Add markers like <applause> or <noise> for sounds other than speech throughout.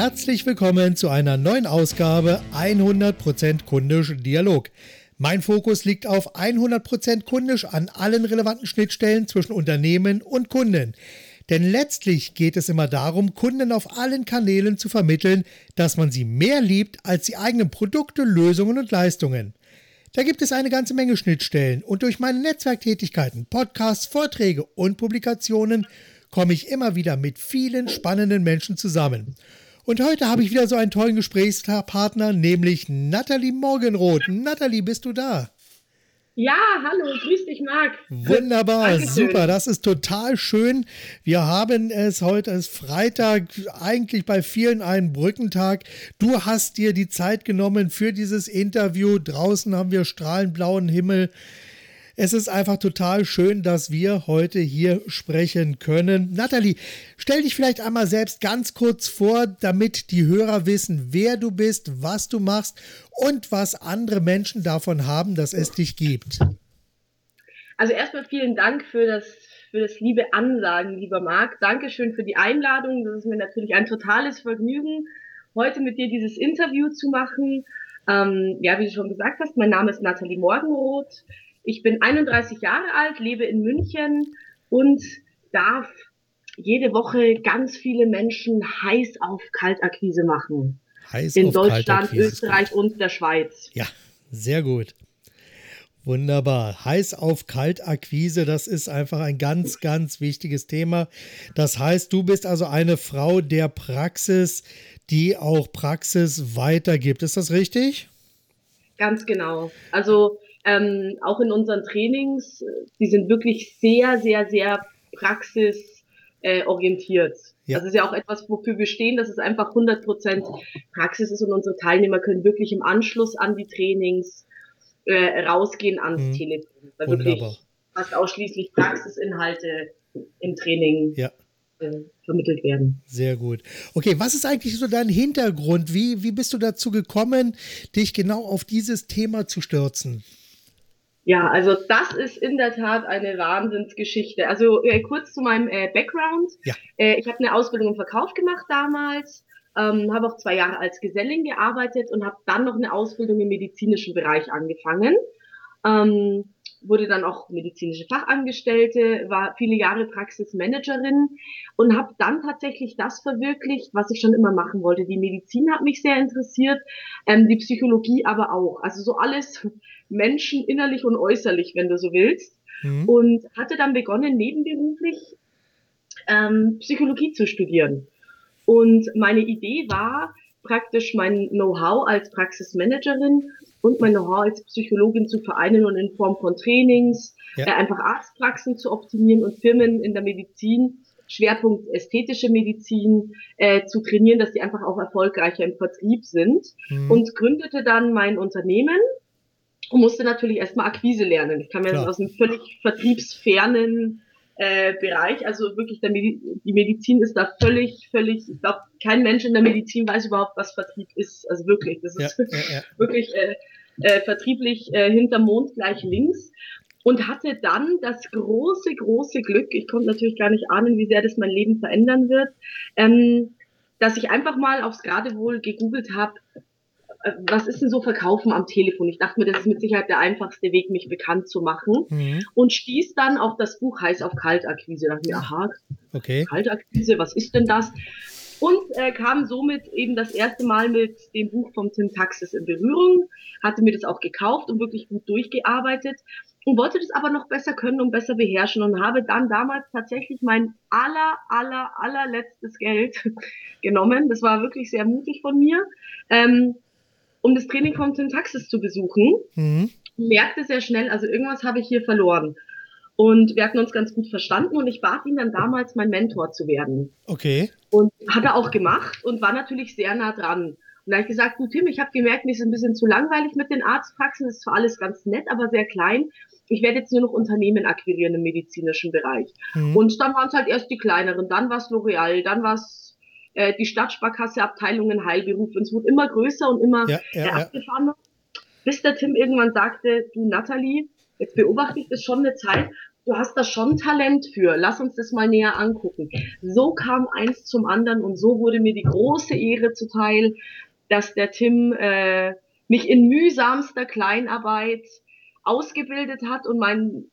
Herzlich willkommen zu einer neuen Ausgabe 100% kundisch Dialog. Mein Fokus liegt auf 100% kundisch an allen relevanten Schnittstellen zwischen Unternehmen und Kunden. Denn letztlich geht es immer darum, Kunden auf allen Kanälen zu vermitteln, dass man sie mehr liebt als die eigenen Produkte, Lösungen und Leistungen. Da gibt es eine ganze Menge Schnittstellen und durch meine Netzwerktätigkeiten, Podcasts, Vorträge und Publikationen komme ich immer wieder mit vielen spannenden Menschen zusammen. Und heute habe ich wieder so einen tollen Gesprächspartner, nämlich Nathalie Morgenroth. Nathalie, bist du da? Ja, hallo, grüß dich, Marc. Wunderbar, Dankeschön. super, das ist total schön. Wir haben es heute, es ist Freitag, eigentlich bei vielen ein Brückentag. Du hast dir die Zeit genommen für dieses Interview. Draußen haben wir strahlend blauen Himmel. Es ist einfach total schön, dass wir heute hier sprechen können. Nathalie, stell dich vielleicht einmal selbst ganz kurz vor, damit die Hörer wissen, wer du bist, was du machst und was andere Menschen davon haben, dass es dich gibt. Also erstmal vielen Dank für das für das liebe Ansagen, lieber Marc. Dankeschön für die Einladung. Das ist mir natürlich ein totales Vergnügen, heute mit dir dieses Interview zu machen. Ähm, ja, wie du schon gesagt hast, mein Name ist Nathalie Morgenroth. Ich bin 31 Jahre alt, lebe in München und darf jede Woche ganz viele Menschen heiß auf Kaltakquise machen. Heiß in Deutschland, Österreich und der Schweiz. Ja, sehr gut. Wunderbar. Heiß auf Kaltakquise, das ist einfach ein ganz, ganz wichtiges Thema. Das heißt, du bist also eine Frau der Praxis, die auch Praxis weitergibt. Ist das richtig? Ganz genau. Also ähm, auch in unseren Trainings, die sind wirklich sehr, sehr, sehr praxisorientiert. Äh, ja. Das ist ja auch etwas, wofür wir stehen, dass es einfach 100% Praxis ist und unsere Teilnehmer können wirklich im Anschluss an die Trainings äh, rausgehen ans mhm. Telefon. Weil Wunderbar. wirklich fast ausschließlich Praxisinhalte im Training ja. äh, vermittelt werden. Sehr gut. Okay, was ist eigentlich so dein Hintergrund? Wie, wie bist du dazu gekommen, dich genau auf dieses Thema zu stürzen? Ja, also das ist in der Tat eine Wahnsinnsgeschichte. Also äh, kurz zu meinem äh, Background. Ja. Äh, ich habe eine Ausbildung im Verkauf gemacht damals, ähm, habe auch zwei Jahre als Gesellin gearbeitet und habe dann noch eine Ausbildung im medizinischen Bereich angefangen. Ähm, wurde dann auch medizinische Fachangestellte, war viele Jahre Praxismanagerin und habe dann tatsächlich das verwirklicht, was ich schon immer machen wollte. Die Medizin hat mich sehr interessiert, ähm, die Psychologie aber auch. Also so alles Menschen innerlich und äußerlich, wenn du so willst. Mhm. Und hatte dann begonnen, nebenberuflich ähm, Psychologie zu studieren. Und meine Idee war, praktisch mein Know-how als Praxismanagerin und mein Know-how als Psychologin zu vereinen und in Form von Trainings, ja. äh, einfach Arztpraxen zu optimieren und Firmen in der Medizin, Schwerpunkt ästhetische Medizin, äh, zu trainieren, dass die einfach auch erfolgreicher im Vertrieb sind. Mhm. Und gründete dann mein Unternehmen und musste natürlich erstmal Akquise lernen. Ich kam ja aus einem völlig vertriebsfernen äh, Bereich. Also wirklich, Medi die Medizin ist da völlig, völlig, ich glaube, kein Mensch in der Medizin weiß überhaupt, was Vertrieb ist. Also wirklich, das ist ja, ja, ja. <laughs> wirklich äh, äh, vertrieblich äh, hinterm Mond gleich links. Und hatte dann das große, große Glück, ich konnte natürlich gar nicht ahnen, wie sehr das mein Leben verändern wird, ähm, dass ich einfach mal aufs Geradewohl gegoogelt habe, was ist denn so Verkaufen am Telefon? Ich dachte mir, das ist mit Sicherheit der einfachste Weg, mich bekannt zu machen. Mhm. Und stieß dann auf das Buch Heiß auf Kaltakquise. Da dachte mir, aha, okay. Kaltakquise, was ist denn das? Und äh, kam somit eben das erste Mal mit dem Buch vom Tim Taxis in Berührung, hatte mir das auch gekauft und wirklich gut durchgearbeitet und wollte das aber noch besser können und besser beherrschen und habe dann damals tatsächlich mein aller, aller, allerletztes Geld <laughs> genommen. Das war wirklich sehr mutig von mir. Ähm, um das Training von Syntaxis zu besuchen. Mhm. Merkte sehr schnell, also irgendwas habe ich hier verloren. Und wir hatten uns ganz gut verstanden und ich bat ihn dann damals, mein Mentor zu werden. Okay. Und hat er auch gemacht und war natürlich sehr nah dran. Und da habe ich gesagt, du Tim, ich habe gemerkt, mir ist ein bisschen zu langweilig mit den Arztpraxen, das ist zwar alles ganz nett, aber sehr klein. Ich werde jetzt nur noch Unternehmen akquirieren im medizinischen Bereich. Mhm. Und dann waren es halt erst die kleineren, dann war es L'Oreal, dann war es äh, die Stadtsparkasse Abteilungen Heilberuf. Und es wurde immer größer und immer ja, ja, äh, Bis der Tim irgendwann sagte, du Natalie, jetzt beobachte ich das schon eine Zeit, du hast da schon Talent für, lass uns das mal näher angucken. So kam eins zum anderen und so wurde mir die große Ehre zuteil, dass der Tim äh, mich in mühsamster Kleinarbeit ausgebildet hat und mein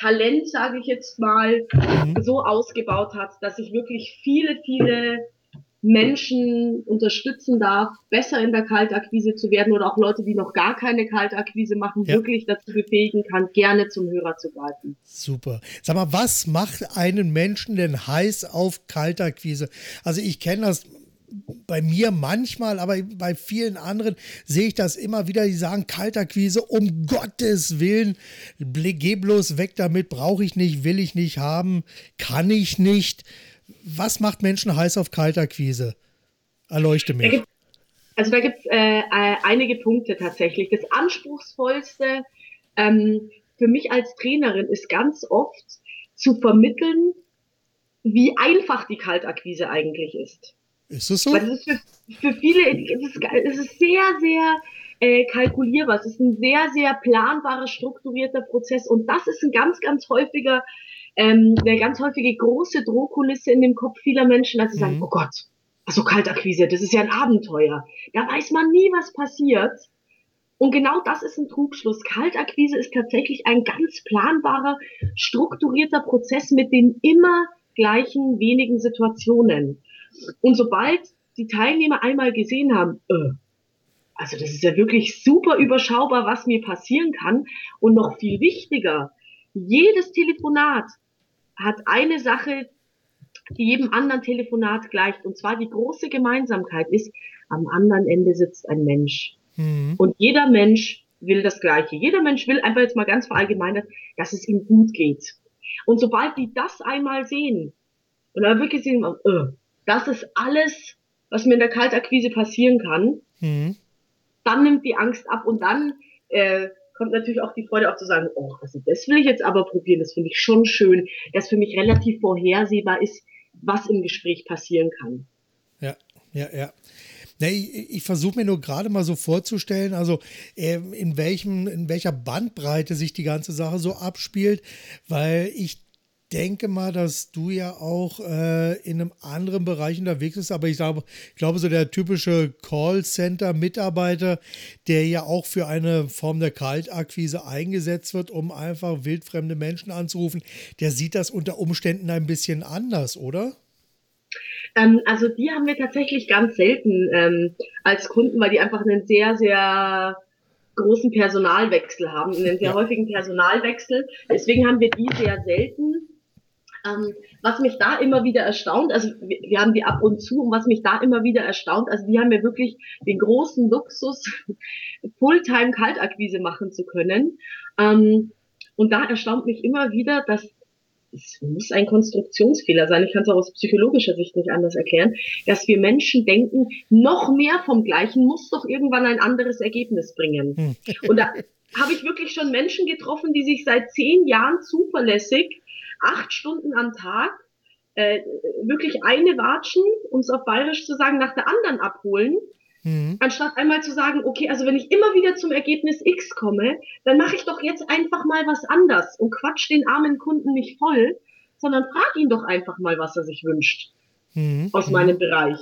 Talent, sage ich jetzt mal, mhm. so ausgebaut hat, dass ich wirklich viele, viele Menschen unterstützen darf, besser in der Kaltakquise zu werden oder auch Leute, die noch gar keine Kaltakquise machen, ja. wirklich dazu befähigen kann, gerne zum Hörer zu greifen. Super. Sag mal, was macht einen Menschen denn heiß auf Kaltakquise? Also ich kenne das bei mir manchmal, aber bei vielen anderen sehe ich das immer wieder, die sagen, Kaltakquise, um Gottes Willen, geh bloß weg damit, brauche ich nicht, will ich nicht haben, kann ich nicht was macht Menschen heiß auf Kaltakquise? Erleuchte mich. Da also da gibt es äh, einige Punkte tatsächlich. Das anspruchsvollste ähm, für mich als Trainerin ist ganz oft zu vermitteln, wie einfach die Kaltakquise eigentlich ist. Ist es so? Weil das ist für, für viele, es ist, es ist sehr, sehr äh, kalkulierbar. Es ist ein sehr, sehr planbarer, strukturierter Prozess. Und das ist ein ganz, ganz häufiger ähm, eine ganz häufige große Drohkulisse in dem Kopf vieler Menschen, dass sie mhm. sagen, oh Gott, also Kaltakquise, das ist ja ein Abenteuer. Da weiß man nie, was passiert. Und genau das ist ein Trugschluss. Kaltakquise ist tatsächlich ein ganz planbarer, strukturierter Prozess mit den immer gleichen wenigen Situationen. Und sobald die Teilnehmer einmal gesehen haben, äh, also das ist ja wirklich super überschaubar, was mir passieren kann. Und noch viel wichtiger, jedes Telefonat hat eine Sache, die jedem anderen Telefonat gleicht. Und zwar die große Gemeinsamkeit ist, am anderen Ende sitzt ein Mensch. Mhm. Und jeder Mensch will das Gleiche. Jeder Mensch will einfach jetzt mal ganz verallgemeinert, dass es ihm gut geht. Und sobald die das einmal sehen und dann wirklich sehen, äh, das ist alles, was mir in der Kaltakquise passieren kann, mhm. dann nimmt die Angst ab und dann äh, kommt natürlich auch die Freude auch zu sagen, oh, also das will ich jetzt aber probieren, das finde ich schon schön, dass für mich relativ vorhersehbar ist, was im Gespräch passieren kann. Ja, ja, ja. ich, ich versuche mir nur gerade mal so vorzustellen, also äh, in welchem, in welcher Bandbreite sich die ganze Sache so abspielt, weil ich denke mal, dass du ja auch äh, in einem anderen Bereich unterwegs bist, aber ich sage, ich glaube, so der typische Callcenter-Mitarbeiter, der ja auch für eine Form der Kaltakquise eingesetzt wird, um einfach wildfremde Menschen anzurufen, der sieht das unter Umständen ein bisschen anders, oder? Ähm, also die haben wir tatsächlich ganz selten ähm, als Kunden, weil die einfach einen sehr, sehr großen Personalwechsel haben, einen sehr ja. häufigen Personalwechsel. Deswegen haben wir die sehr selten. Ähm, was mich da immer wieder erstaunt, also wir, wir, haben die ab und zu, und was mich da immer wieder erstaunt, also die haben ja wirklich den großen Luxus, <laughs> Fulltime Kaltakquise machen zu können. Ähm, und da erstaunt mich immer wieder, dass es muss ein Konstruktionsfehler sein, ich kann es auch aus psychologischer Sicht nicht anders erklären, dass wir Menschen denken, noch mehr vom Gleichen muss doch irgendwann ein anderes Ergebnis bringen. Hm. Und da habe ich wirklich schon Menschen getroffen, die sich seit zehn Jahren zuverlässig acht Stunden am Tag äh, wirklich eine Watschen, um es auf Bayerisch zu sagen, nach der anderen abholen, mhm. anstatt einmal zu sagen, okay, also wenn ich immer wieder zum Ergebnis X komme, dann mache ich doch jetzt einfach mal was anders und quatsch den armen Kunden nicht voll, sondern frag ihn doch einfach mal, was er sich wünscht mhm. aus meinem Bereich.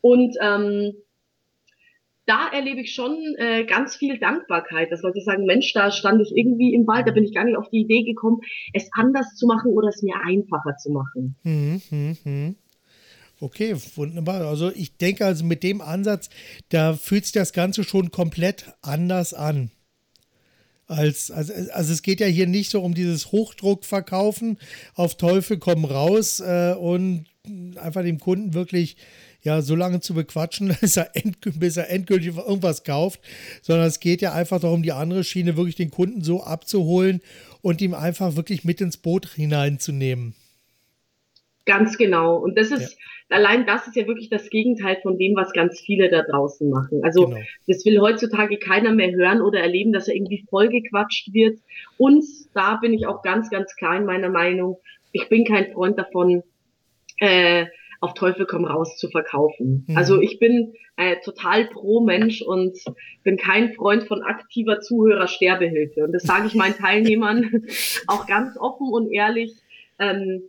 Und ähm, da erlebe ich schon äh, ganz viel Dankbarkeit, dass Leute sagen, Mensch, da stand ich irgendwie im Wald, da bin ich gar nicht auf die Idee gekommen, es anders zu machen oder es mir einfacher zu machen. Hm, hm, hm. Okay, wunderbar. Also ich denke also mit dem Ansatz, da fühlt sich das Ganze schon komplett anders an. Als, also, also es geht ja hier nicht so um dieses Hochdruckverkaufen auf Teufel komm raus äh, und einfach dem Kunden wirklich ja so lange zu bequatschen, <laughs> bis er, bis er endgültig irgendwas kauft, sondern es geht ja einfach darum, die andere Schiene wirklich den Kunden so abzuholen und ihm einfach wirklich mit ins Boot hineinzunehmen. Ganz genau. Und das ist, ja. allein das ist ja wirklich das Gegenteil von dem, was ganz viele da draußen machen. Also, genau. das will heutzutage keiner mehr hören oder erleben, dass er irgendwie vollgequatscht wird. Und da bin ich auch ganz, ganz klar in meiner Meinung. Ich bin kein Freund davon, äh, auf Teufel komm raus zu verkaufen. Mhm. Also ich bin äh, total pro Mensch und bin kein Freund von aktiver Zuhörer-Sterbehilfe. Und das sage ich meinen <laughs> Teilnehmern auch ganz offen und ehrlich, ähm,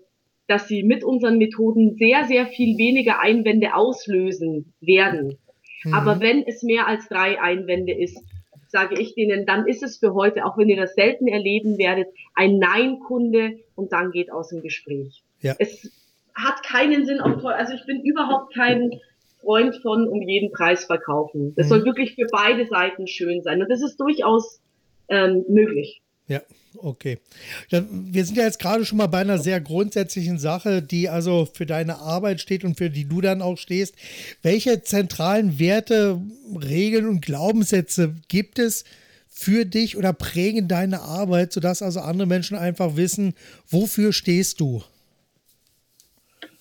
dass sie mit unseren Methoden sehr, sehr viel weniger Einwände auslösen werden. Mhm. Aber wenn es mehr als drei Einwände ist, sage ich denen, dann ist es für heute, auch wenn ihr das selten erleben werdet, ein Nein-Kunde und dann geht aus dem Gespräch. Ja. Es hat keinen Sinn auf toll. Also ich bin überhaupt kein Freund von um jeden Preis verkaufen. Das mhm. soll wirklich für beide Seiten schön sein. Und das ist durchaus ähm, möglich. Ja, okay. Wir sind ja jetzt gerade schon mal bei einer sehr grundsätzlichen Sache, die also für deine Arbeit steht und für die du dann auch stehst. Welche zentralen Werte, Regeln und Glaubenssätze gibt es für dich oder prägen deine Arbeit, sodass also andere Menschen einfach wissen, wofür stehst du?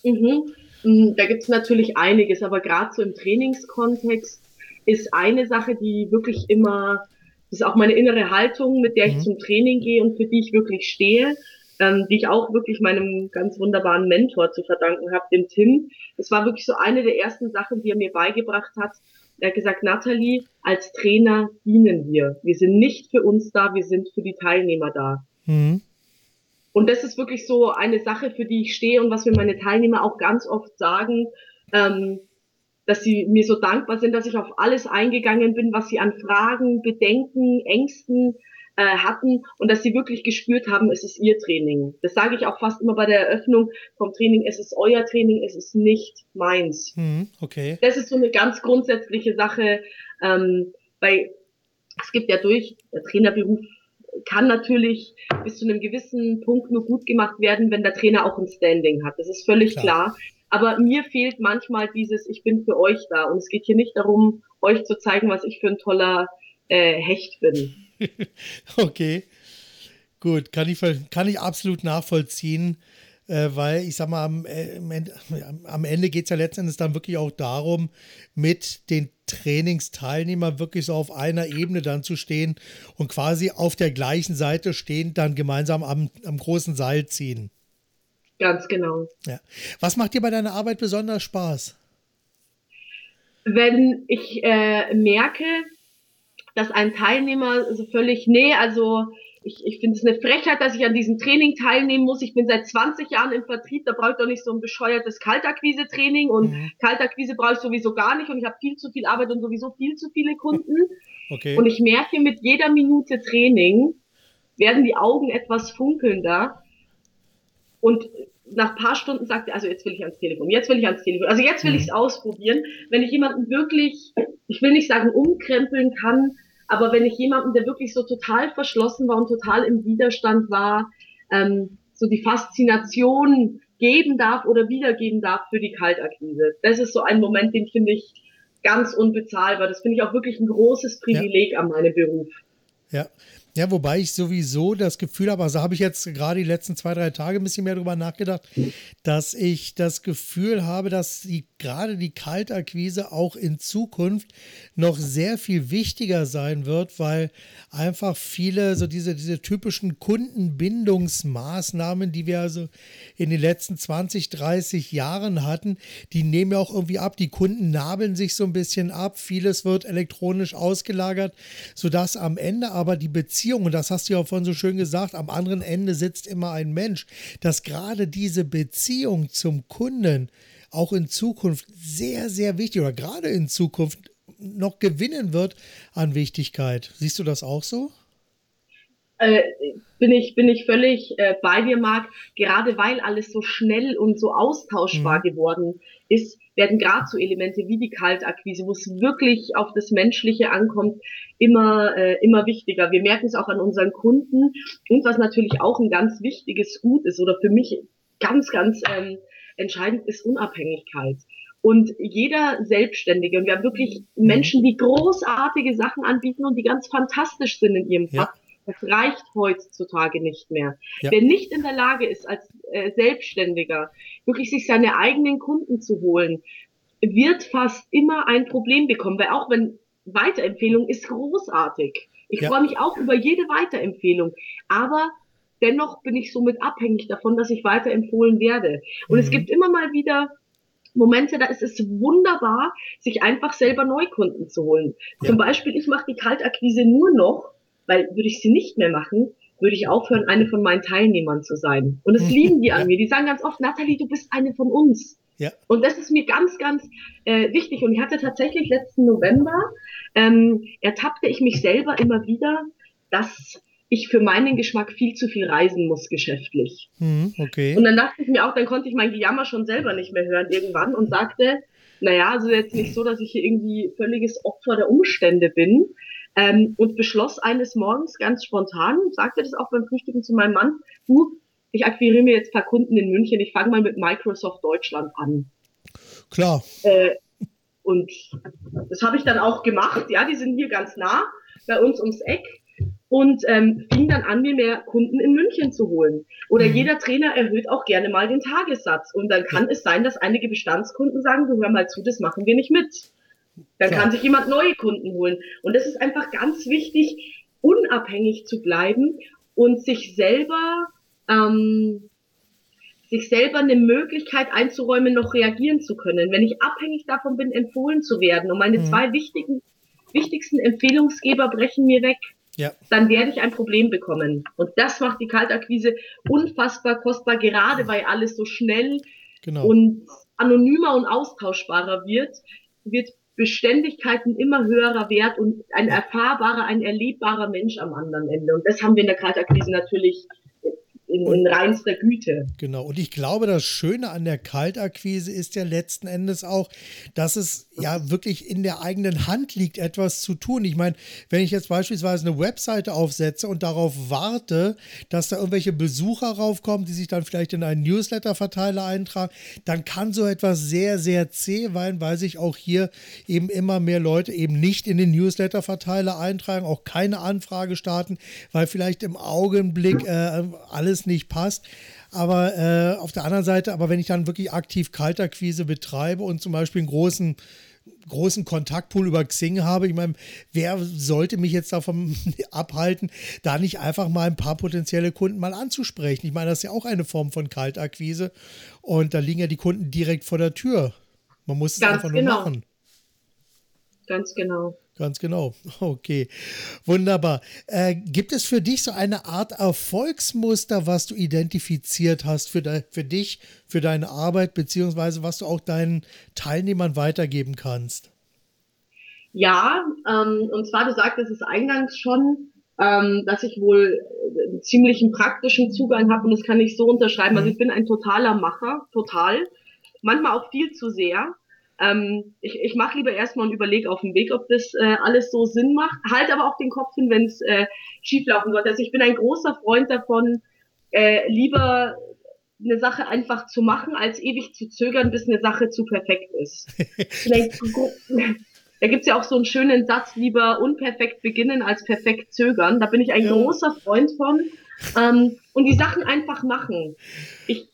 Mhm. Mm, da gibt es natürlich einiges, aber gerade so im Trainingskontext ist eine Sache, die wirklich immer das ist auch meine innere Haltung, mit der ich mhm. zum Training gehe und für die ich wirklich stehe, ähm, die ich auch wirklich meinem ganz wunderbaren Mentor zu verdanken habe, dem Tim. Das war wirklich so eine der ersten Sachen, die er mir beigebracht hat. Er hat gesagt, Nathalie, als Trainer dienen wir. Wir sind nicht für uns da, wir sind für die Teilnehmer da. Mhm. Und das ist wirklich so eine Sache, für die ich stehe und was mir meine Teilnehmer auch ganz oft sagen. Ähm, dass sie mir so dankbar sind, dass ich auf alles eingegangen bin, was sie an Fragen, Bedenken, Ängsten äh, hatten und dass sie wirklich gespürt haben, es ist ihr Training. Das sage ich auch fast immer bei der Eröffnung vom Training, es ist euer Training, es ist nicht meins. Hm, okay. Das ist so eine ganz grundsätzliche Sache, ähm, weil es gibt ja durch, der Trainerberuf kann natürlich bis zu einem gewissen Punkt nur gut gemacht werden, wenn der Trainer auch ein Standing hat. Das ist völlig klar. klar. Aber mir fehlt manchmal dieses, ich bin für euch da. Und es geht hier nicht darum, euch zu zeigen, was ich für ein toller äh, Hecht bin. <laughs> okay. Gut, kann ich, kann ich absolut nachvollziehen, äh, weil ich sag mal, am, äh, am Ende geht es ja letztendlich dann wirklich auch darum, mit den Trainingsteilnehmern wirklich so auf einer Ebene dann zu stehen und quasi auf der gleichen Seite stehend dann gemeinsam am, am großen Seil ziehen. Ganz genau. Ja. Was macht dir bei deiner Arbeit besonders Spaß? Wenn ich äh, merke, dass ein Teilnehmer so völlig, nee, also ich, ich finde es eine Frechheit, dass ich an diesem Training teilnehmen muss. Ich bin seit 20 Jahren im Vertrieb, da brauche ich doch nicht so ein bescheuertes Kaltakquise-Training und mhm. Kaltakquise brauche ich sowieso gar nicht und ich habe viel zu viel Arbeit und sowieso viel zu viele Kunden. <laughs> Okay. Und ich merke, mit jeder Minute Training werden die Augen etwas funkelnder und nach paar Stunden sagt er, also jetzt will ich ans Telefon, jetzt will ich ans Telefon, also jetzt will mhm. ich es ausprobieren. Wenn ich jemanden wirklich, ich will nicht sagen umkrempeln kann, aber wenn ich jemanden, der wirklich so total verschlossen war und total im Widerstand war, ähm, so die Faszination geben darf oder wiedergeben darf für die Kaltakquise. Das ist so ein Moment, den finde ich ganz unbezahlbar. Das finde ich auch wirklich ein großes Privileg ja. an meinem Beruf. Ja, ja, wobei ich sowieso das Gefühl habe, also habe ich jetzt gerade die letzten zwei, drei Tage ein bisschen mehr darüber nachgedacht, dass ich das Gefühl habe, dass die, gerade die Kaltakquise auch in Zukunft noch sehr viel wichtiger sein wird, weil einfach viele so diese, diese typischen Kundenbindungsmaßnahmen, die wir also in den letzten 20, 30 Jahren hatten, die nehmen ja auch irgendwie ab. Die Kunden nabeln sich so ein bisschen ab. Vieles wird elektronisch ausgelagert, sodass am Ende aber die Beziehung und das hast du ja vorhin so schön gesagt, am anderen Ende sitzt immer ein Mensch, dass gerade diese Beziehung zum Kunden auch in Zukunft sehr, sehr wichtig oder gerade in Zukunft noch gewinnen wird an Wichtigkeit. Siehst du das auch so? Äh, bin ich, bin ich völlig äh, bei dir, Marc. Gerade weil alles so schnell und so austauschbar mhm. geworden ist, werden gerade so Elemente wie die Kaltakquise, wo es wirklich auf das Menschliche ankommt, immer, äh, immer wichtiger. Wir merken es auch an unseren Kunden. Und was natürlich auch ein ganz wichtiges Gut ist oder für mich ganz, ganz ähm, entscheidend ist Unabhängigkeit. Und jeder Selbstständige, und wir haben wirklich mhm. Menschen, die großartige Sachen anbieten und die ganz fantastisch sind in ihrem Fach. Ja. Das reicht heutzutage nicht mehr. Ja. Wer nicht in der Lage ist, als äh, Selbstständiger wirklich sich seine eigenen Kunden zu holen, wird fast immer ein Problem bekommen, weil auch wenn Weiterempfehlung ist großartig. Ich ja. freue mich auch über jede Weiterempfehlung, aber dennoch bin ich somit abhängig davon, dass ich weiterempfohlen werde. Und mhm. es gibt immer mal wieder Momente, da ist es wunderbar, sich einfach selber Neukunden zu holen. Ja. Zum Beispiel, ich mache die Kaltakquise nur noch, weil würde ich sie nicht mehr machen, würde ich aufhören, eine von meinen Teilnehmern zu sein. Und das lieben die an mir. Die sagen ganz oft, Nathalie, du bist eine von uns. Ja. Und das ist mir ganz, ganz äh, wichtig. Und ich hatte tatsächlich letzten November, ähm, ertappte ich mich selber immer wieder, dass ich für meinen Geschmack viel zu viel reisen muss geschäftlich. Hm, okay. Und dann dachte ich mir auch, dann konnte ich mein Gejammer schon selber nicht mehr hören irgendwann und sagte, naja, also jetzt nicht so, dass ich hier irgendwie völliges Opfer der Umstände bin. Ähm, und beschloss eines Morgens ganz spontan, sagte das auch beim Frühstücken zu meinem Mann, du, ich akquiriere mir jetzt ein paar Kunden in München, ich fange mal mit Microsoft Deutschland an. Klar. Äh, und das habe ich dann auch gemacht, ja, die sind hier ganz nah bei uns ums Eck und ähm, fing dann an, mir mehr Kunden in München zu holen. Oder mhm. jeder Trainer erhöht auch gerne mal den Tagessatz. Und dann kann es sein, dass einige Bestandskunden sagen, du hör mal zu, das machen wir nicht mit. Dann Klar. kann sich jemand neue Kunden holen. Und das ist einfach ganz wichtig, unabhängig zu bleiben und sich selber, ähm, sich selber eine Möglichkeit einzuräumen, noch reagieren zu können. Wenn ich abhängig davon bin, empfohlen zu werden und meine mhm. zwei wichtigen, wichtigsten Empfehlungsgeber brechen mir weg, ja. dann werde ich ein Problem bekommen. Und das macht die Kaltakquise unfassbar kostbar, gerade weil alles so schnell genau. und anonymer und austauschbarer wird, wird Beständigkeit ein immer höherer Wert und ein erfahrbarer, ein erlebbarer Mensch am anderen Ende. Und das haben wir in der Kaltakquise natürlich in, in reinster Güte. Genau. Und ich glaube, das Schöne an der Kaltakquise ist ja letzten Endes auch, dass es ja wirklich in der eigenen Hand liegt, etwas zu tun. Ich meine, wenn ich jetzt beispielsweise eine Webseite aufsetze und darauf warte, dass da irgendwelche Besucher raufkommen, die sich dann vielleicht in einen Newsletter-Verteiler eintragen, dann kann so etwas sehr, sehr zäh sein, weil sich auch hier eben immer mehr Leute eben nicht in den Newsletter-Verteiler eintragen, auch keine Anfrage starten, weil vielleicht im Augenblick äh, alles nicht passt. Aber äh, auf der anderen Seite, aber wenn ich dann wirklich aktiv Kaltakquise betreibe und zum Beispiel einen großen großen Kontaktpool über Xing habe. Ich meine, wer sollte mich jetzt davon <laughs> abhalten, da nicht einfach mal ein paar potenzielle Kunden mal anzusprechen? Ich meine, das ist ja auch eine Form von Kaltakquise und da liegen ja die Kunden direkt vor der Tür. Man muss es Ganz einfach genau. nur machen. Ganz genau. Ganz genau. Okay, wunderbar. Äh, gibt es für dich so eine Art Erfolgsmuster, was du identifiziert hast für, de für dich, für deine Arbeit, beziehungsweise was du auch deinen Teilnehmern weitergeben kannst? Ja, ähm, und zwar, du sagtest es eingangs schon, ähm, dass ich wohl einen ziemlichen praktischen Zugang habe und das kann ich so unterschreiben. Also mhm. ich bin ein totaler Macher, total. Manchmal auch viel zu sehr. Ähm, ich ich mache lieber erstmal und überlege auf dem Weg, ob das äh, alles so Sinn macht. Halt aber auch den Kopf hin, wenn es äh, schieflaufen sollte. Also ich bin ein großer Freund davon, äh, lieber eine Sache einfach zu machen, als ewig zu zögern, bis eine Sache zu perfekt ist. <laughs> da gibt's ja auch so einen schönen Satz, lieber unperfekt beginnen als perfekt zögern. Da bin ich ein ja. großer Freund von. Ähm, und die Sachen einfach machen. Ich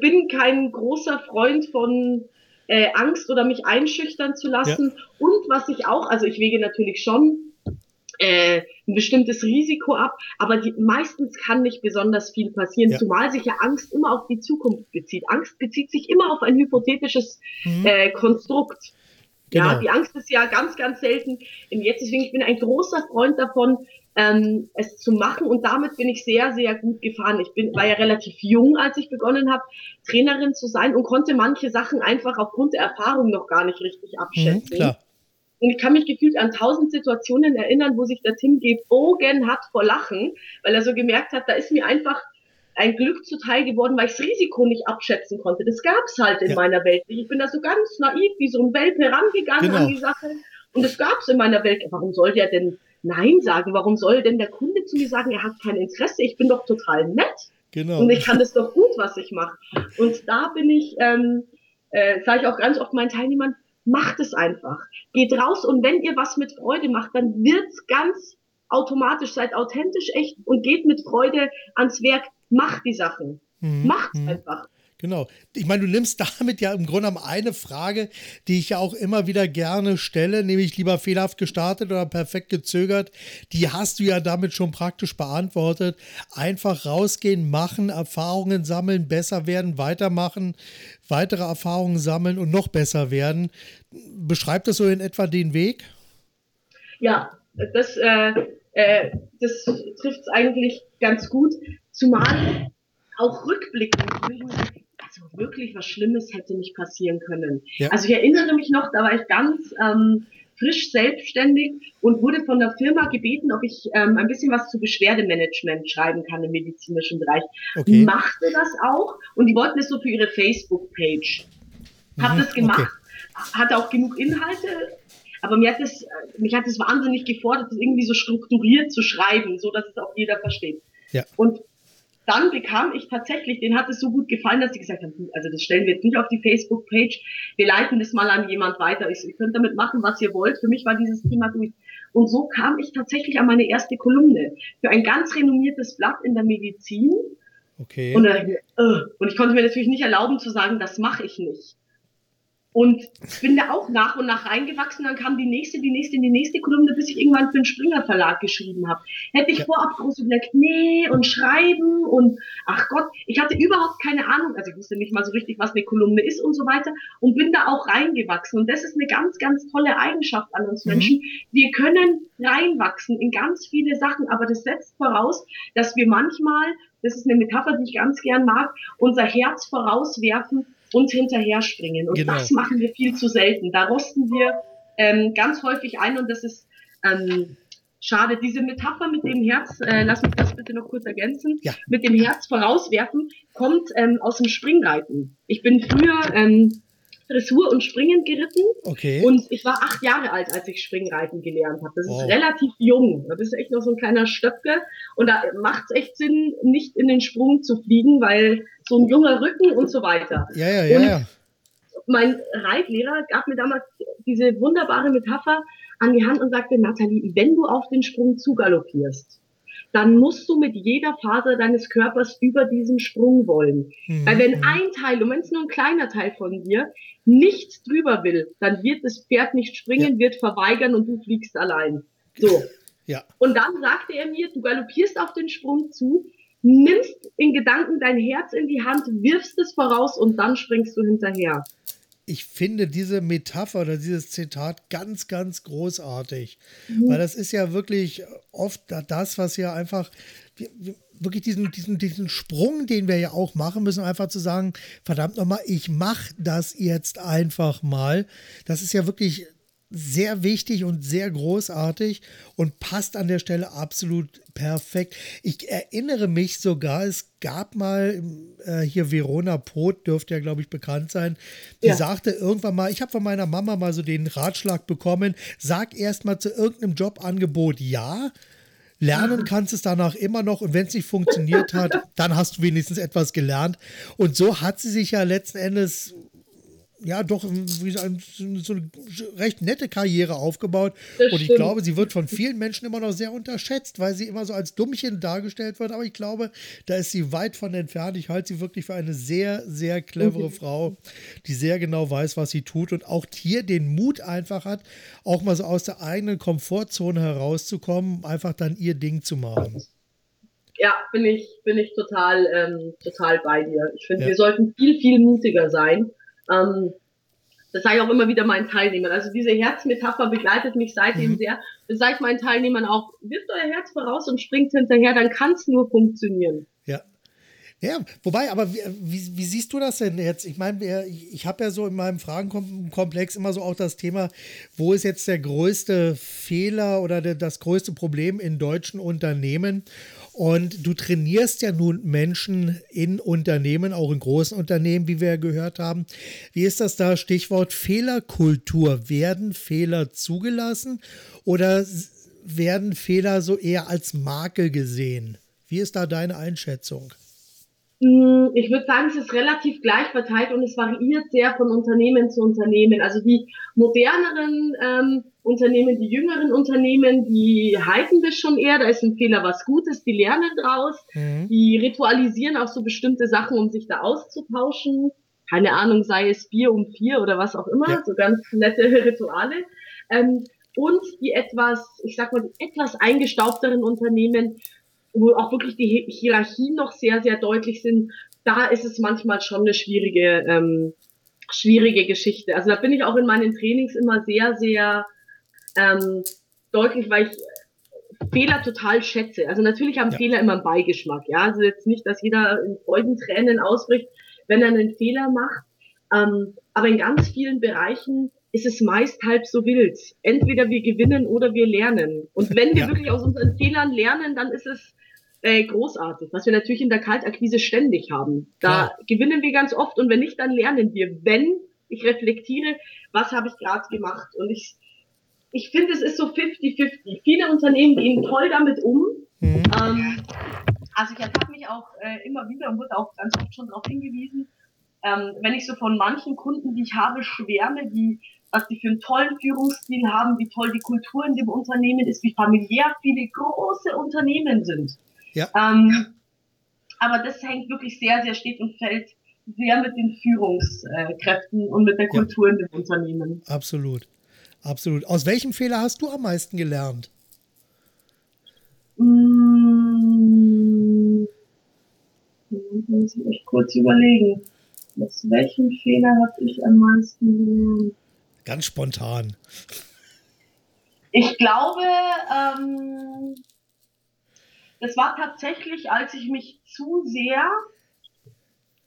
bin kein großer Freund von äh, Angst oder mich einschüchtern zu lassen. Ja. Und was ich auch, also ich wege natürlich schon äh, ein bestimmtes Risiko ab, aber die, meistens kann nicht besonders viel passieren, ja. zumal sich ja Angst immer auf die Zukunft bezieht. Angst bezieht sich immer auf ein hypothetisches mhm. äh, Konstrukt. Genau. Ja, die Angst ist ja ganz, ganz selten im Jetzt. Deswegen, ich bin ein großer Freund davon, ähm, es zu machen und damit bin ich sehr, sehr gut gefahren. Ich bin, war ja relativ jung, als ich begonnen habe, Trainerin zu sein und konnte manche Sachen einfach aufgrund der Erfahrung noch gar nicht richtig mhm, abschätzen. Mhm. Und ich kann mich gefühlt an tausend Situationen erinnern, wo sich der Tim gebogen hat vor Lachen, weil er so gemerkt hat, da ist mir einfach ein Glück zuteil geworden, weil ich das Risiko nicht abschätzen konnte. Das gab's halt in ja. meiner Welt. Ich bin da so ganz naiv wie so ein Welpe herangegangen genau. an die Sache. Und das gab's in meiner Welt. Warum soll der denn Nein sagen? Warum soll denn der Kunde zu mir sagen, er hat kein Interesse? Ich bin doch total nett. Genau. Und ich kann das doch gut, was ich mache. Und da bin ich, ähm, äh, sage ich auch ganz oft meinen Teilnehmern, macht es einfach. Geht raus und wenn ihr was mit Freude macht, dann wird's ganz automatisch. Seid authentisch, echt und geht mit Freude ans Werk. Macht die Sachen. Mhm. Macht's mhm. einfach. Genau. Ich meine, du nimmst <laughs> damit ja im Grunde genommen eine Frage, die ich ja auch immer wieder gerne stelle, nämlich lieber fehlerhaft gestartet oder perfekt gezögert. Die hast du ja damit schon praktisch beantwortet. Einfach rausgehen, machen, Erfahrungen sammeln, besser werden, weitermachen, weitere Erfahrungen sammeln und noch besser werden. Beschreibt das so in etwa den Weg? Ja, das, äh, äh, das trifft es eigentlich ganz gut. Zumal auch rückblickend also wirklich was Schlimmes hätte nicht passieren können. Ja. Also ich erinnere mich noch, da war ich ganz ähm, frisch selbstständig und wurde von der Firma gebeten, ob ich ähm, ein bisschen was zu Beschwerdemanagement schreiben kann im medizinischen Bereich. Okay. Machte das auch und die wollten es so für ihre Facebook-Page. Hab mhm, das gemacht, okay. hatte auch genug Inhalte, aber mir hat es, mich hat es wahnsinnig gefordert, das irgendwie so strukturiert zu schreiben, so dass es auch jeder versteht. Ja. Und dann bekam ich tatsächlich, den hat es so gut gefallen, dass sie gesagt haben, also das stellen wir jetzt nicht auf die Facebook-Page, wir leiten das mal an jemand weiter. Ich, ihr könnt damit machen, was ihr wollt. Für mich war dieses Thema gut. Und so kam ich tatsächlich an meine erste Kolumne für ein ganz renommiertes Blatt in der Medizin. Okay. Und, äh, und ich konnte mir natürlich nicht erlauben zu sagen, das mache ich nicht. Und bin da auch nach und nach reingewachsen. Dann kam die nächste, die nächste, die nächste Kolumne, bis ich irgendwann für den Springer Verlag geschrieben habe. Hätte ich ja. vorab groß überlegt, nee, und schreiben und ach Gott, ich hatte überhaupt keine Ahnung. Also ich wusste nicht mal so richtig, was eine Kolumne ist und so weiter. Und bin da auch reingewachsen. Und das ist eine ganz, ganz tolle Eigenschaft an uns mhm. Menschen. Wir können reinwachsen in ganz viele Sachen, aber das setzt voraus, dass wir manchmal, das ist eine Metapher, die ich ganz gern mag, unser Herz vorauswerfen und hinterher springen. Und genau. das machen wir viel zu selten. Da rosten wir ähm, ganz häufig ein und das ist ähm, schade. Diese Metapher mit dem Herz, äh, lass mich das bitte noch kurz ergänzen, ja. mit dem Herz vorauswerfen, kommt ähm, aus dem Springreiten. Ich bin früher ähm, Dressur und Springen geritten. Okay. Und ich war acht Jahre alt, als ich Springreiten gelernt habe. Das wow. ist relativ jung. Da bist du echt noch so ein kleiner Stöpke. Und da macht es echt Sinn, nicht in den Sprung zu fliegen, weil so ein junger Rücken und so weiter. Ja, ja, ja. ja. Mein Reitlehrer gab mir damals diese wunderbare Metapher an die Hand und sagte, Nathalie, wenn du auf den Sprung zugaloppierst, dann musst du mit jeder Faser deines Körpers über diesen Sprung wollen. Mhm. Weil wenn ein Teil, und wenn es nur ein kleiner Teil von dir, nicht drüber will, dann wird das Pferd nicht springen, ja. wird verweigern und du fliegst allein. So. Ja. Und dann sagte er mir, du galoppierst auf den Sprung zu, nimmst in Gedanken dein Herz in die Hand, wirfst es voraus und dann springst du hinterher ich finde diese Metapher oder dieses Zitat ganz, ganz großartig. Mhm. Weil das ist ja wirklich oft das, was ja einfach wirklich diesen, diesen, diesen Sprung, den wir ja auch machen müssen, einfach zu sagen, verdammt nochmal, ich mache das jetzt einfach mal. Das ist ja wirklich sehr wichtig und sehr großartig und passt an der Stelle absolut perfekt. Ich erinnere mich sogar, es gab mal äh, hier Verona Poth, dürfte ja, glaube ich, bekannt sein, die ja. sagte irgendwann mal, ich habe von meiner Mama mal so den Ratschlag bekommen, sag erst mal zu irgendeinem Jobangebot ja. Lernen kannst es danach immer noch und wenn es nicht funktioniert hat, <laughs> dann hast du wenigstens etwas gelernt. Und so hat sie sich ja letzten Endes ja doch wie so, ein, so eine recht nette Karriere aufgebaut. Das und ich stimmt. glaube, sie wird von vielen Menschen immer noch sehr unterschätzt, weil sie immer so als Dummchen dargestellt wird. Aber ich glaube, da ist sie weit von entfernt. Ich halte sie wirklich für eine sehr, sehr clevere okay. Frau, die sehr genau weiß, was sie tut und auch hier den Mut einfach hat, auch mal so aus der eigenen Komfortzone herauszukommen, einfach dann ihr Ding zu machen. Ja, bin ich, bin ich total, ähm, total bei dir. Ich finde, ja. wir sollten viel, viel mutiger sein ähm, das sage ich auch immer wieder meinen Teilnehmern. Also diese Herzmetapher begleitet mich seitdem mhm. sehr. Das sage ich meinen Teilnehmern auch, wirft euer Herz voraus und springt hinterher, dann kann es nur funktionieren. Ja. Ja, wobei, aber wie, wie, wie, siehst du das denn jetzt? Ich meine, ich habe ja so in meinem Fragenkomplex immer so auch das Thema, wo ist jetzt der größte Fehler oder der, das größte Problem in deutschen Unternehmen? Und du trainierst ja nun Menschen in Unternehmen, auch in großen Unternehmen, wie wir ja gehört haben. Wie ist das da? Stichwort Fehlerkultur. Werden Fehler zugelassen oder werden Fehler so eher als Makel gesehen? Wie ist da deine Einschätzung? Hm, ich würde sagen, es ist relativ gleich verteilt und es variiert sehr von Unternehmen zu Unternehmen. Also die moderneren ähm, Unternehmen, die jüngeren Unternehmen, die halten das schon eher, da ist ein Fehler was Gutes, die lernen draus, mhm. die ritualisieren auch so bestimmte Sachen, um sich da auszutauschen. Keine Ahnung, sei es Bier um vier oder was auch immer, ja. so ganz nette <laughs> Rituale. Ähm, und die etwas, ich sag mal, die etwas eingestaubteren Unternehmen wo auch wirklich die Hierarchien noch sehr, sehr deutlich sind, da ist es manchmal schon eine schwierige, ähm, schwierige Geschichte. Also da bin ich auch in meinen Trainings immer sehr, sehr ähm, deutlich, weil ich Fehler total schätze. Also natürlich haben ja. Fehler immer einen Beigeschmack, ja. Also jetzt nicht, dass jeder in Freudentränen ausbricht, wenn er einen Fehler macht. Ähm, aber in ganz vielen Bereichen ist es meist halb so wild. Entweder wir gewinnen oder wir lernen. Und wenn wir ja. wirklich aus unseren Fehlern lernen, dann ist es äh, großartig, was wir natürlich in der Kaltakquise ständig haben. Da Klar. gewinnen wir ganz oft und wenn nicht, dann lernen wir, wenn ich reflektiere, was habe ich gerade gemacht. Und ich, ich finde, es ist so 50-50. Viele Unternehmen gehen toll damit um. Mhm. Ähm, also ich ertappe mich auch äh, immer wieder und wurde auch ganz oft schon darauf hingewiesen, ähm, wenn ich so von manchen Kunden, die ich habe, schwärme, die was die für einen tollen Führungsstil haben, wie toll die Kultur in dem Unternehmen ist, wie familiär viele große Unternehmen sind. Ja. Ähm, aber das hängt wirklich sehr, sehr steht und fällt sehr mit den Führungskräften und mit der Kultur ja. in dem Unternehmen. Absolut. Absolut. Aus welchem Fehler hast du am meisten gelernt? Mmh, muss ich echt kurz überlegen. Aus welchem Fehler habe ich am meisten gelernt? Ganz spontan. Ich glaube, ähm, das war tatsächlich, als ich mich zu sehr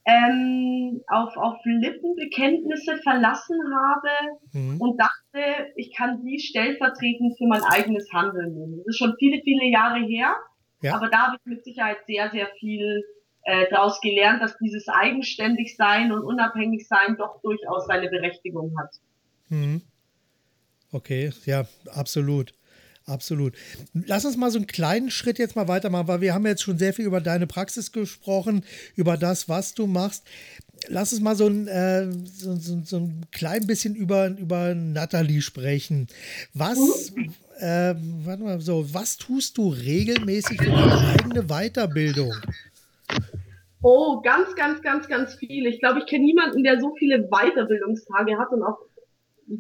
ähm, auf, auf Lippenbekenntnisse verlassen habe mhm. und dachte, ich kann die stellvertretend für mein eigenes Handeln nehmen. Das ist schon viele, viele Jahre her, ja. aber da habe ich mit Sicherheit sehr, sehr viel äh, daraus gelernt, dass dieses eigenständig sein und unabhängig sein doch durchaus seine Berechtigung hat. Mhm. Okay, ja, absolut. Absolut. Lass uns mal so einen kleinen Schritt jetzt mal weitermachen, weil wir haben jetzt schon sehr viel über deine Praxis gesprochen, über das, was du machst. Lass uns mal so ein, äh, so, so, so, ein klein bisschen über, über Nathalie sprechen. Was, äh, warte mal, so, was tust du regelmäßig für deine eigene Weiterbildung? Oh, ganz, ganz, ganz, ganz viel. Ich glaube, ich kenne niemanden, der so viele Weiterbildungstage hat und auch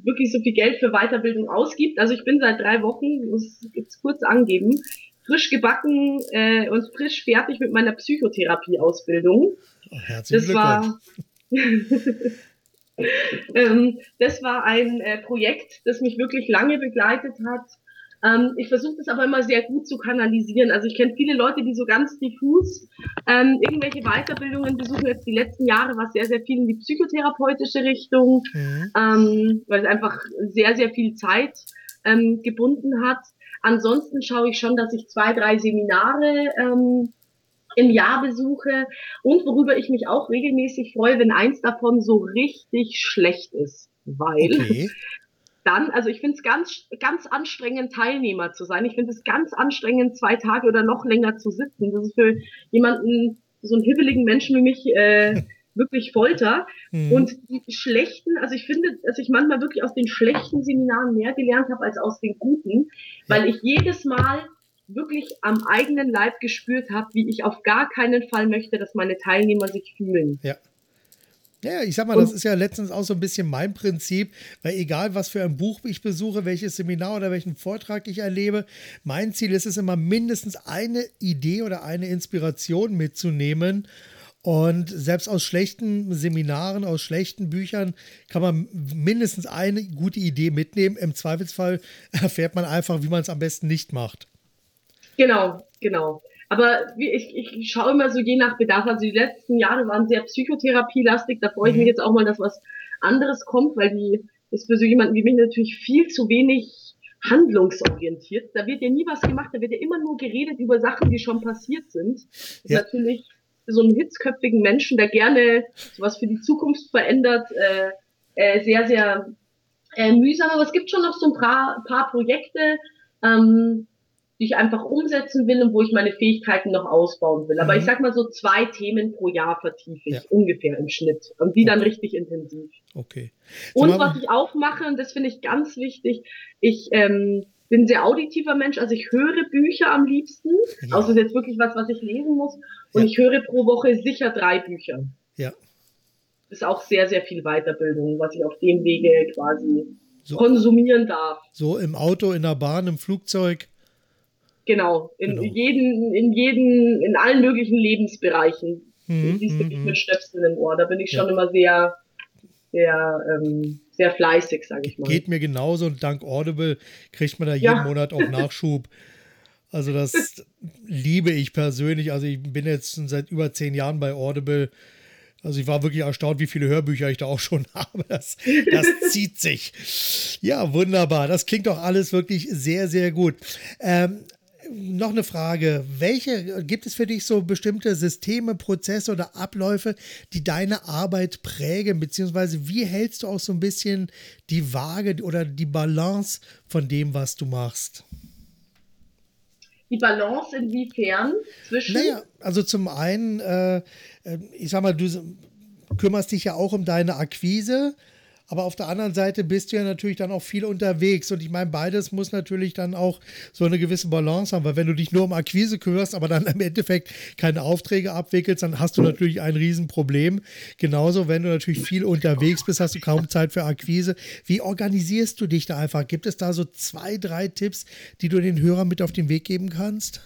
wirklich so viel Geld für Weiterbildung ausgibt. Also ich bin seit drei Wochen, muss jetzt kurz angeben, frisch gebacken äh, und frisch fertig mit meiner Psychotherapie-Ausbildung. Oh, herzlichen das war <laughs> ähm, das war ein äh, Projekt, das mich wirklich lange begleitet hat ähm, ich versuche das aber immer sehr gut zu kanalisieren. Also ich kenne viele Leute, die so ganz diffus ähm, irgendwelche Weiterbildungen besuchen. Jetzt die letzten Jahre war es sehr, sehr viel in die psychotherapeutische Richtung, mhm. ähm, weil es einfach sehr, sehr viel Zeit ähm, gebunden hat. Ansonsten schaue ich schon, dass ich zwei, drei Seminare ähm, im Jahr besuche und worüber ich mich auch regelmäßig freue, wenn eins davon so richtig schlecht ist. Weil okay dann, also ich finde es ganz, ganz anstrengend, Teilnehmer zu sein. Ich finde es ganz anstrengend, zwei Tage oder noch länger zu sitzen. Das ist für jemanden, so einen hibbeligen Menschen wie mich, äh, <laughs> wirklich Folter. Mhm. Und die schlechten, also ich finde, dass ich manchmal wirklich aus den schlechten Seminaren mehr gelernt habe als aus den guten, weil ich jedes Mal wirklich am eigenen Leib gespürt habe, wie ich auf gar keinen Fall möchte, dass meine Teilnehmer sich fühlen. Ja. Ja, ich sag mal, das ist ja letztens auch so ein bisschen mein Prinzip, weil egal was für ein Buch ich besuche, welches Seminar oder welchen Vortrag ich erlebe, mein Ziel ist es immer mindestens eine Idee oder eine Inspiration mitzunehmen. Und selbst aus schlechten Seminaren, aus schlechten Büchern kann man mindestens eine gute Idee mitnehmen. Im Zweifelsfall <laughs> erfährt man einfach, wie man es am besten nicht macht. Genau, genau. Aber ich, ich schaue immer so je nach Bedarf. Also die letzten Jahre waren sehr psychotherapielastig. Da freue ich mich mhm. jetzt auch mal, dass was anderes kommt, weil die ist für so jemanden wie mich natürlich viel zu wenig handlungsorientiert. Da wird ja nie was gemacht, da wird ja immer nur geredet über Sachen, die schon passiert sind. Das ja. ist natürlich für so einen hitzköpfigen Menschen, der gerne was für die Zukunft verändert, äh, äh, sehr, sehr äh, mühsam. Aber es gibt schon noch so ein paar, paar Projekte, ähm, die ich einfach umsetzen will und wo ich meine Fähigkeiten noch ausbauen will. Aber mhm. ich sag mal so zwei Themen pro Jahr vertiefe ich ja. ungefähr im Schnitt und die okay. dann richtig intensiv. Okay. und was ich auch mache, und das finde ich ganz wichtig, ich ähm, bin ein sehr auditiver Mensch, also ich höre Bücher am liebsten, ja. außer es ist jetzt wirklich was, was ich lesen muss. Und ja. ich höre pro Woche sicher drei Bücher. Ja. Das ist auch sehr, sehr viel Weiterbildung, was ich auf dem Wege quasi so, konsumieren darf. So im Auto, in der Bahn, im Flugzeug. Genau, in genau. jeden, in jeden, in allen möglichen Lebensbereichen. Mhm, siehst du mich mit Stöpseln im Ohr. Da bin ich ja. schon immer sehr, sehr, ähm, sehr fleißig, sage ich mal. Geht mir genauso und dank Audible kriegt man da jeden ja. Monat auch <laughs> Nachschub. Also das liebe ich persönlich. Also ich bin jetzt seit über zehn Jahren bei Audible. Also ich war wirklich erstaunt, wie viele Hörbücher ich da auch schon <laughs> habe. Das, das zieht sich. Ja, wunderbar. Das klingt doch alles wirklich sehr, sehr gut. Ähm, noch eine Frage. Welche gibt es für dich so bestimmte Systeme, Prozesse oder Abläufe, die deine Arbeit prägen? Beziehungsweise wie hältst du auch so ein bisschen die Waage oder die Balance von dem, was du machst? Die Balance inwiefern zwischen. Naja, also zum einen, äh, äh ich sag mal, du kümmerst dich ja auch um deine Akquise. Aber auf der anderen Seite bist du ja natürlich dann auch viel unterwegs. Und ich meine, beides muss natürlich dann auch so eine gewisse Balance haben, weil wenn du dich nur um Akquise kümmerst, aber dann im Endeffekt keine Aufträge abwickelst, dann hast du natürlich ein Riesenproblem. Genauso, wenn du natürlich viel unterwegs bist, hast du kaum Zeit für Akquise. Wie organisierst du dich da einfach? Gibt es da so zwei, drei Tipps, die du den Hörern mit auf den Weg geben kannst?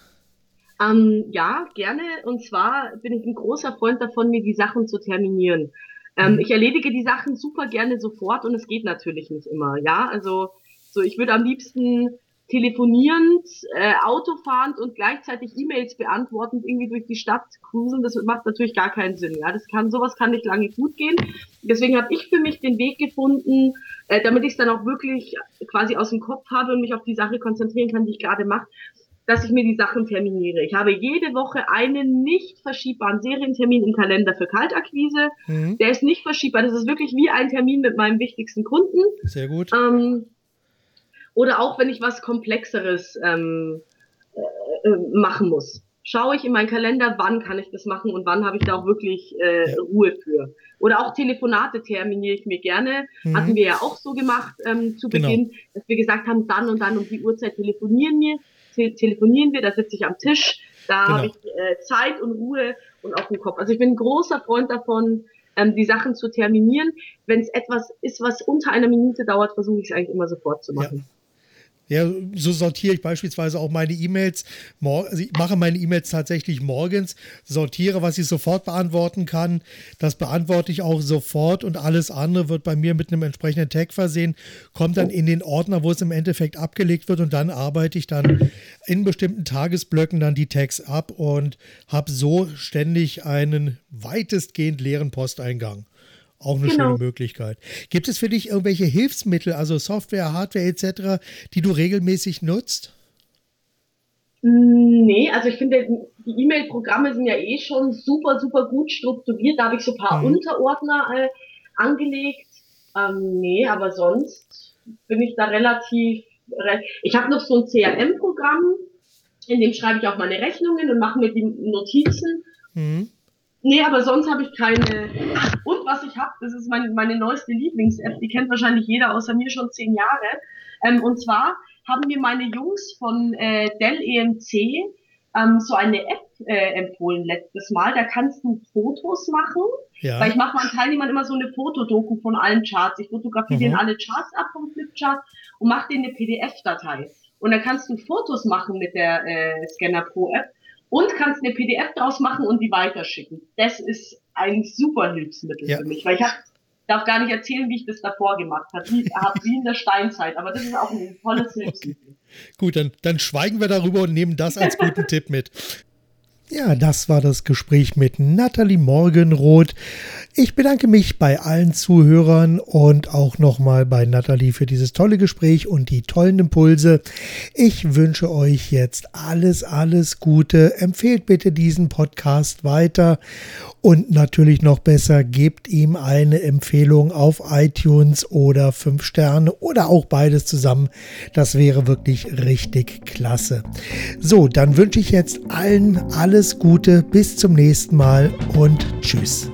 Ähm, ja, gerne. Und zwar bin ich ein großer Freund davon, mir die Sachen zu terminieren. Ähm, mhm. ich erledige die Sachen super gerne sofort und es geht natürlich nicht immer. Ja, also so ich würde am liebsten telefonierend, äh, autofahrend und gleichzeitig E-Mails beantwortend irgendwie durch die Stadt cruisen, das macht natürlich gar keinen Sinn. Ja, das kann sowas kann nicht lange gut gehen. Deswegen habe ich für mich den Weg gefunden, äh, damit ich es dann auch wirklich quasi aus dem Kopf habe und mich auf die Sache konzentrieren kann, die ich gerade mache, dass ich mir die Sachen terminiere. Ich habe jede Woche einen nicht verschiebbaren Serientermin im Kalender für Kaltakquise. Mhm. Der ist nicht verschiebbar. Das ist wirklich wie ein Termin mit meinem wichtigsten Kunden. Sehr gut. Ähm, oder auch wenn ich was Komplexeres ähm, äh, äh machen muss. Schaue ich in meinen Kalender, wann kann ich das machen und wann habe ich da auch wirklich äh, ja. Ruhe für. Oder auch Telefonate terminiere ich mir gerne. Mhm. Hatten wir ja auch so gemacht ähm, zu genau. Beginn, dass wir gesagt haben, dann und dann um die Uhrzeit telefonieren wir te telefonieren wir, da sitze ich am Tisch, da genau. habe ich äh, Zeit und Ruhe und auch den Kopf. Also ich bin ein großer Freund davon, ähm, die Sachen zu terminieren. Wenn es etwas ist, was unter einer Minute dauert, versuche ich es eigentlich immer sofort zu machen. Ja. Ja, so sortiere ich beispielsweise auch meine E-Mails. Also ich mache meine E-Mails tatsächlich morgens, sortiere, was ich sofort beantworten kann. Das beantworte ich auch sofort und alles andere wird bei mir mit einem entsprechenden Tag versehen, kommt dann in den Ordner, wo es im Endeffekt abgelegt wird und dann arbeite ich dann in bestimmten Tagesblöcken dann die Tags ab und habe so ständig einen weitestgehend leeren Posteingang. Auch eine genau. schöne Möglichkeit. Gibt es für dich irgendwelche Hilfsmittel, also Software, Hardware etc., die du regelmäßig nutzt? Mm, nee, also ich finde, die E-Mail-Programme sind ja eh schon super, super gut strukturiert. Da habe ich so ein paar mhm. Unterordner äh, angelegt. Ähm, nee, aber sonst bin ich da relativ. Ich habe noch so ein CRM-Programm, in dem schreibe ich auch meine Rechnungen und mache mir die Notizen. Mhm. Nee, aber sonst habe ich keine. Und was ich habe, das ist mein, meine neueste Lieblings-App, die kennt wahrscheinlich jeder außer mir schon zehn Jahre. Ähm, und zwar haben mir meine Jungs von äh, Dell EMC ähm, so eine App äh, empfohlen letztes Mal. Da kannst du Fotos machen. Ja. Weil ich mache meinen Teilnehmern immer so eine Fotodoku von allen Charts. Ich fotografiere mhm. denen alle Charts ab vom Flipchart und mache denen eine PDF-Datei. Und da kannst du Fotos machen mit der äh, Scanner Pro App und kannst eine PDF draus machen und die weiterschicken. Das ist ein super Hilfsmittel ja. für mich, weil ich hab, darf gar nicht erzählen, wie ich das davor gemacht habe, wie, hab, wie in der Steinzeit, aber das ist auch ein tolles Hilfsmittel. Gut, dann, dann schweigen wir darüber und nehmen das als guten <laughs> Tipp mit. Ja, das war das Gespräch mit Nathalie Morgenroth. Ich bedanke mich bei allen Zuhörern und auch nochmal bei Nathalie für dieses tolle Gespräch und die tollen Impulse. Ich wünsche euch jetzt alles, alles Gute. Empfehlt bitte diesen Podcast weiter und natürlich noch besser, gebt ihm eine Empfehlung auf iTunes oder 5 Sterne oder auch beides zusammen. Das wäre wirklich richtig klasse. So, dann wünsche ich jetzt allen alles Gute. Bis zum nächsten Mal und tschüss.